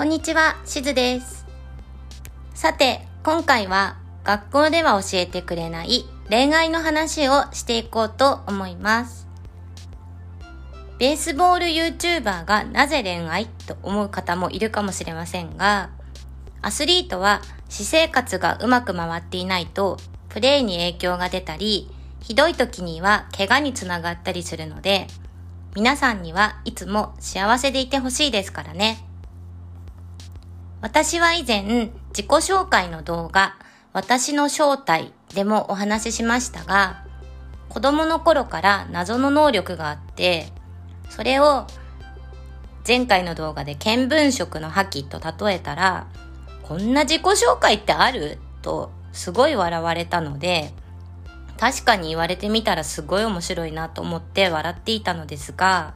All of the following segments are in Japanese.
こんにちは、しずです。さて、今回は学校では教えてくれない恋愛の話をしていこうと思います。ベースボール YouTuber がなぜ恋愛と思う方もいるかもしれませんが、アスリートは私生活がうまく回っていないとプレーに影響が出たり、ひどい時には怪我につながったりするので、皆さんにはいつも幸せでいてほしいですからね。私は以前、自己紹介の動画、私の正体でもお話ししましたが、子供の頃から謎の能力があって、それを前回の動画で見聞色の覇気と例えたら、こんな自己紹介ってある？とすごい笑われたので、確かに言われてみたらすごい面白いなと思って笑っていたのですが、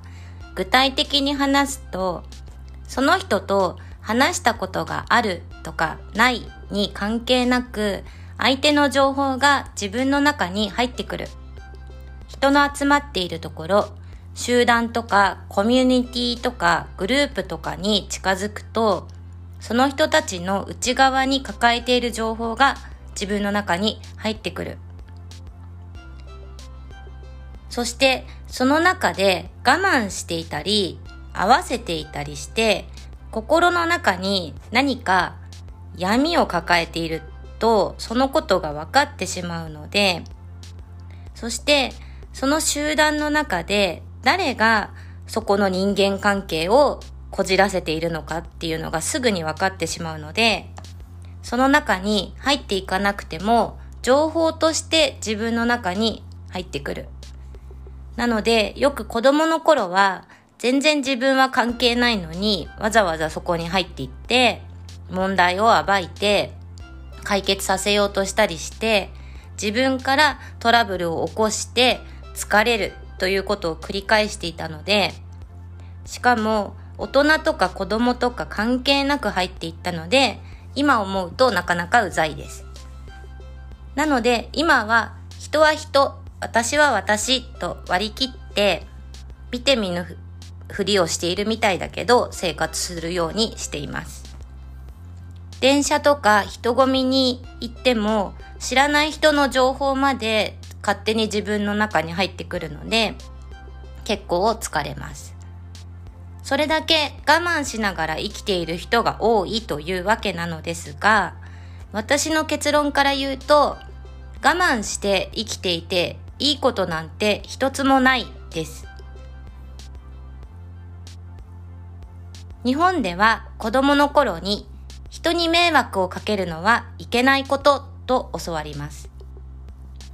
具体的に話すと、その人と話したことがあるとかないに関係なく、相手の情報が自分の中に入ってくる。人の集まっているところ、集団とかコミュニティとかグループとかに近づくと、その人たちの内側に抱えている情報が自分の中に入ってくる。そして、その中で我慢していたり、合わせていたりして、心の中に何か闇を抱えていると、そのことが分かってしまうので、そして、その集団の中で誰がそこの人間関係をこじらせているのかっていうのがすぐに分かってしまうので、その中に入っていかなくても、情報として自分の中に入ってくる。なので、よく子供の頃は、全然自分は関係ないのに、わざわざそこに入っていって、問題を暴いて、解決させようとしたりして、自分からトラブルを起こして疲れるということを繰り返していたので、しかも大人とか子供とか関係なく入っていったので、今思うとなかなかうざいです。なので今は人は人、私は私と割り切って見て見ぬふりをしているみたいだけど生活するようにしています。電車とか人混みに行っても知らない人の情報まで勝手に自分の中に入ってくるので結構疲れます。それだけ我慢しながら生きている人が多いというわけなのですが私の結論から言うと我慢して生きていていいことなんて一つもないです。日本では子供の頃に人に迷惑をかけるのはいけないことと教わります。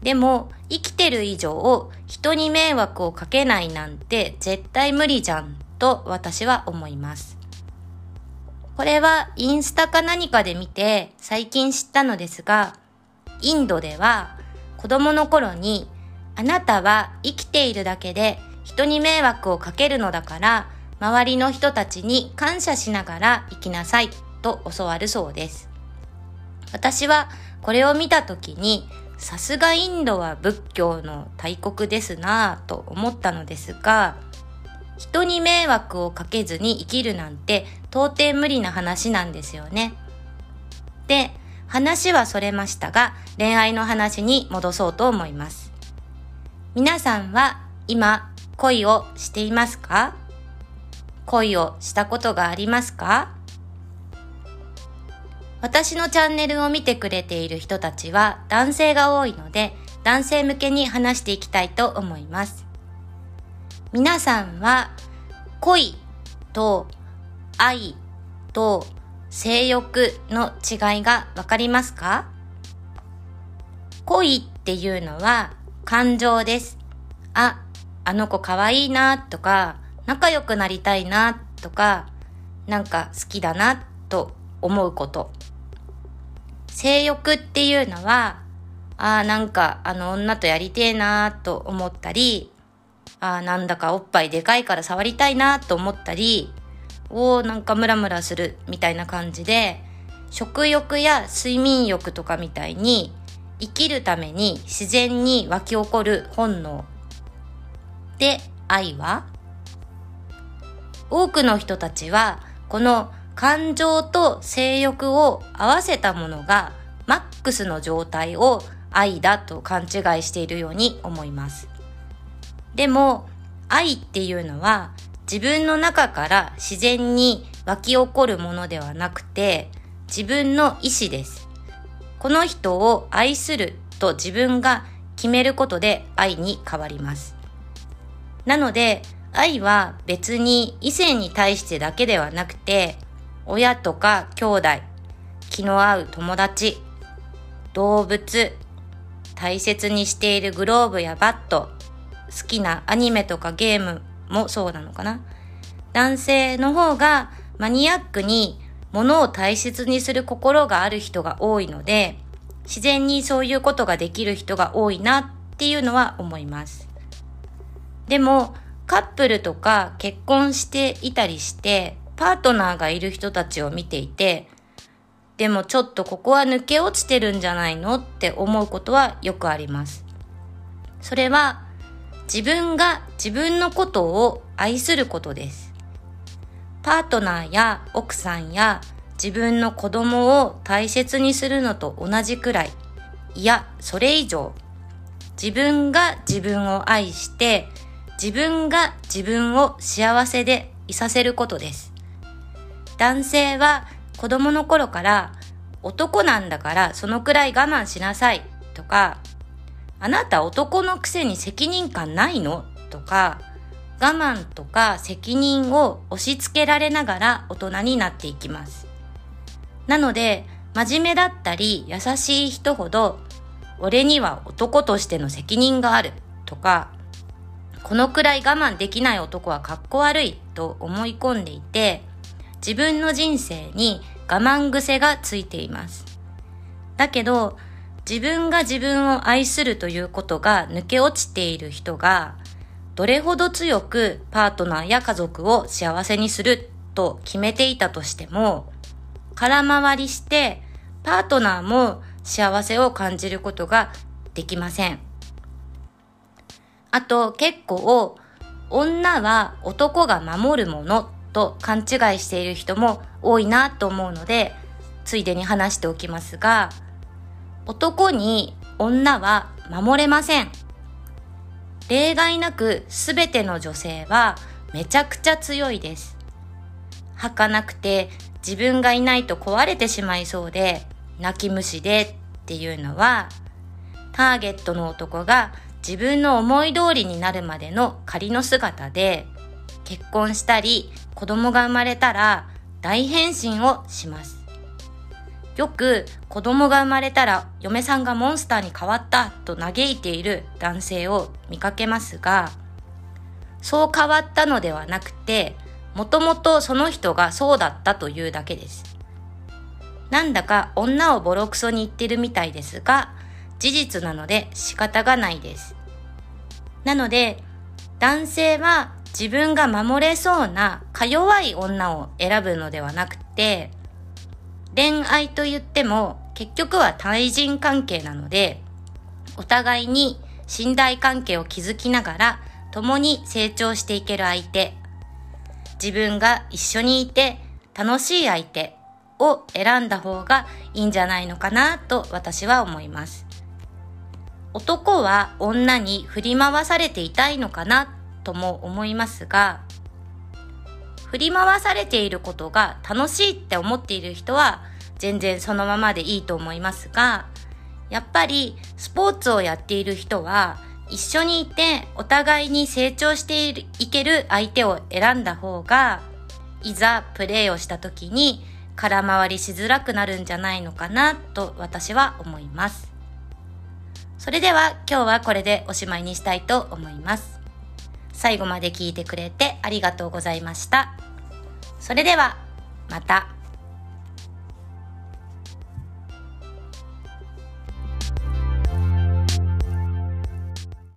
でも生きてる以上人に迷惑をかけないなんて絶対無理じゃんと私は思います。これはインスタか何かで見て最近知ったのですが、インドでは子供の頃にあなたは生きているだけで人に迷惑をかけるのだから周りの人たちに感謝しながら生きなさいと教わるそうです。私はこれを見た時にさすがインドは仏教の大国ですなぁと思ったのですが人に迷惑をかけずに生きるなんて到底無理な話なんですよね。で、話はそれましたが恋愛の話に戻そうと思います。皆さんは今恋をしていますか？恋をしたことがありますか？私のチャンネルを見てくれている人たちは男性が多いので男性向けに話していきたいと思います。皆さんは恋と愛と性欲の違いがわかりますか？恋っていうのは感情です。あ、あの子可愛いなとか仲良くなりたいなとかなんか好きだなと思うこと。性欲っていうのは、ああ、なんかあの女とやりてえなと思ったり、ああ、なんだかおっぱいでかいから触りたいなと思ったり、おお、なんかムラムラするみたいな感じで、食欲や睡眠欲とかみたいに生きるために自然に湧き起こる本能。で、愛は多くの人たちはこの感情と性欲を合わせたものがマックスの状態を愛だと勘違いしているように思います。でも愛っていうのは自分の中から自然に湧き起こるものではなくて自分の意志です。この人を愛すると自分が決めることで愛に変わります。なので愛は別に異性に対してだけではなくて親とか兄弟、気の合う友達、動物、大切にしているグローブやバット、好きなアニメとかゲームもそうなのかな。男性の方がマニアックに物を大切にする心がある人が多いので、自然にそういうことができる人が多いなっていうのは思います。でも、カップルとか結婚していたりして、パートナーがいる人たちを見ていて、でもちょっとここは抜け落ちてるんじゃないのって思うことはよくあります。それは自分が自分のことを愛することです。パートナーや奥さんや自分の子供を大切にするのと同じくらい、いや、それ以上、自分が自分を愛して、自分が自分を幸せでいさせることです。男性は子供の頃から男なんだからそのくらい我慢しなさいとかあなた男のくせに責任感ないの？とか、我慢とか責任を押し付けられながら大人になっていきます。なので、真面目だったり優しい人ほど、俺には男としての責任があるとか、このくらい我慢できない男はかっこ悪いと思い込んでいて、自分の人生に我慢癖がついています。だけど、自分が自分を愛するということが抜け落ちている人が、どれほど強くパートナーや家族を幸せにすると決めていたとしても、空回りしてパートナーも幸せを感じることができません。あと結構女は男が守るものと勘違いしている人も多いなと思うので、ついでに話しておきますが、男に女は守れません。例外なく全ての女性はめちゃくちゃ強いです。儚くて自分がいないと壊れてしまいそうで泣き虫でっていうのはターゲットの男が自分の思い通りになるまでの仮の姿で結婚したり子供が生まれたら大変身をします。よく子供が生まれたら嫁さんがモンスターに変わったと嘆いている男性を見かけますが、そう変わったのではなくて、もともとその人がそうだったというだけです。なんだか女をボロクソに言ってるみたいですが、事実なので仕方がないです。なので、男性は自分が守れそうなか弱い女を選ぶのではなくて、恋愛と言っても結局は対人関係なので、お互いに信頼関係を築きながら共に成長していける相手、自分が一緒にいて楽しい相手を選んだ方がいいんじゃないのかなと私は思います。男は女に振り回されていたいのかなとも思いますが、振り回されていることが楽しいって思っている人は全然そのままでいいと思いますが、やっぱりスポーツをやっている人は一緒にいてお互いに成長していける相手を選んだ方が、いざプレーをした時に空回りしづらくなるんじゃないのかなと私は思います。それでは今日はこれでおしまいにしたいと思います。最後まで聞いてくれてありがとうございました。それでは、また。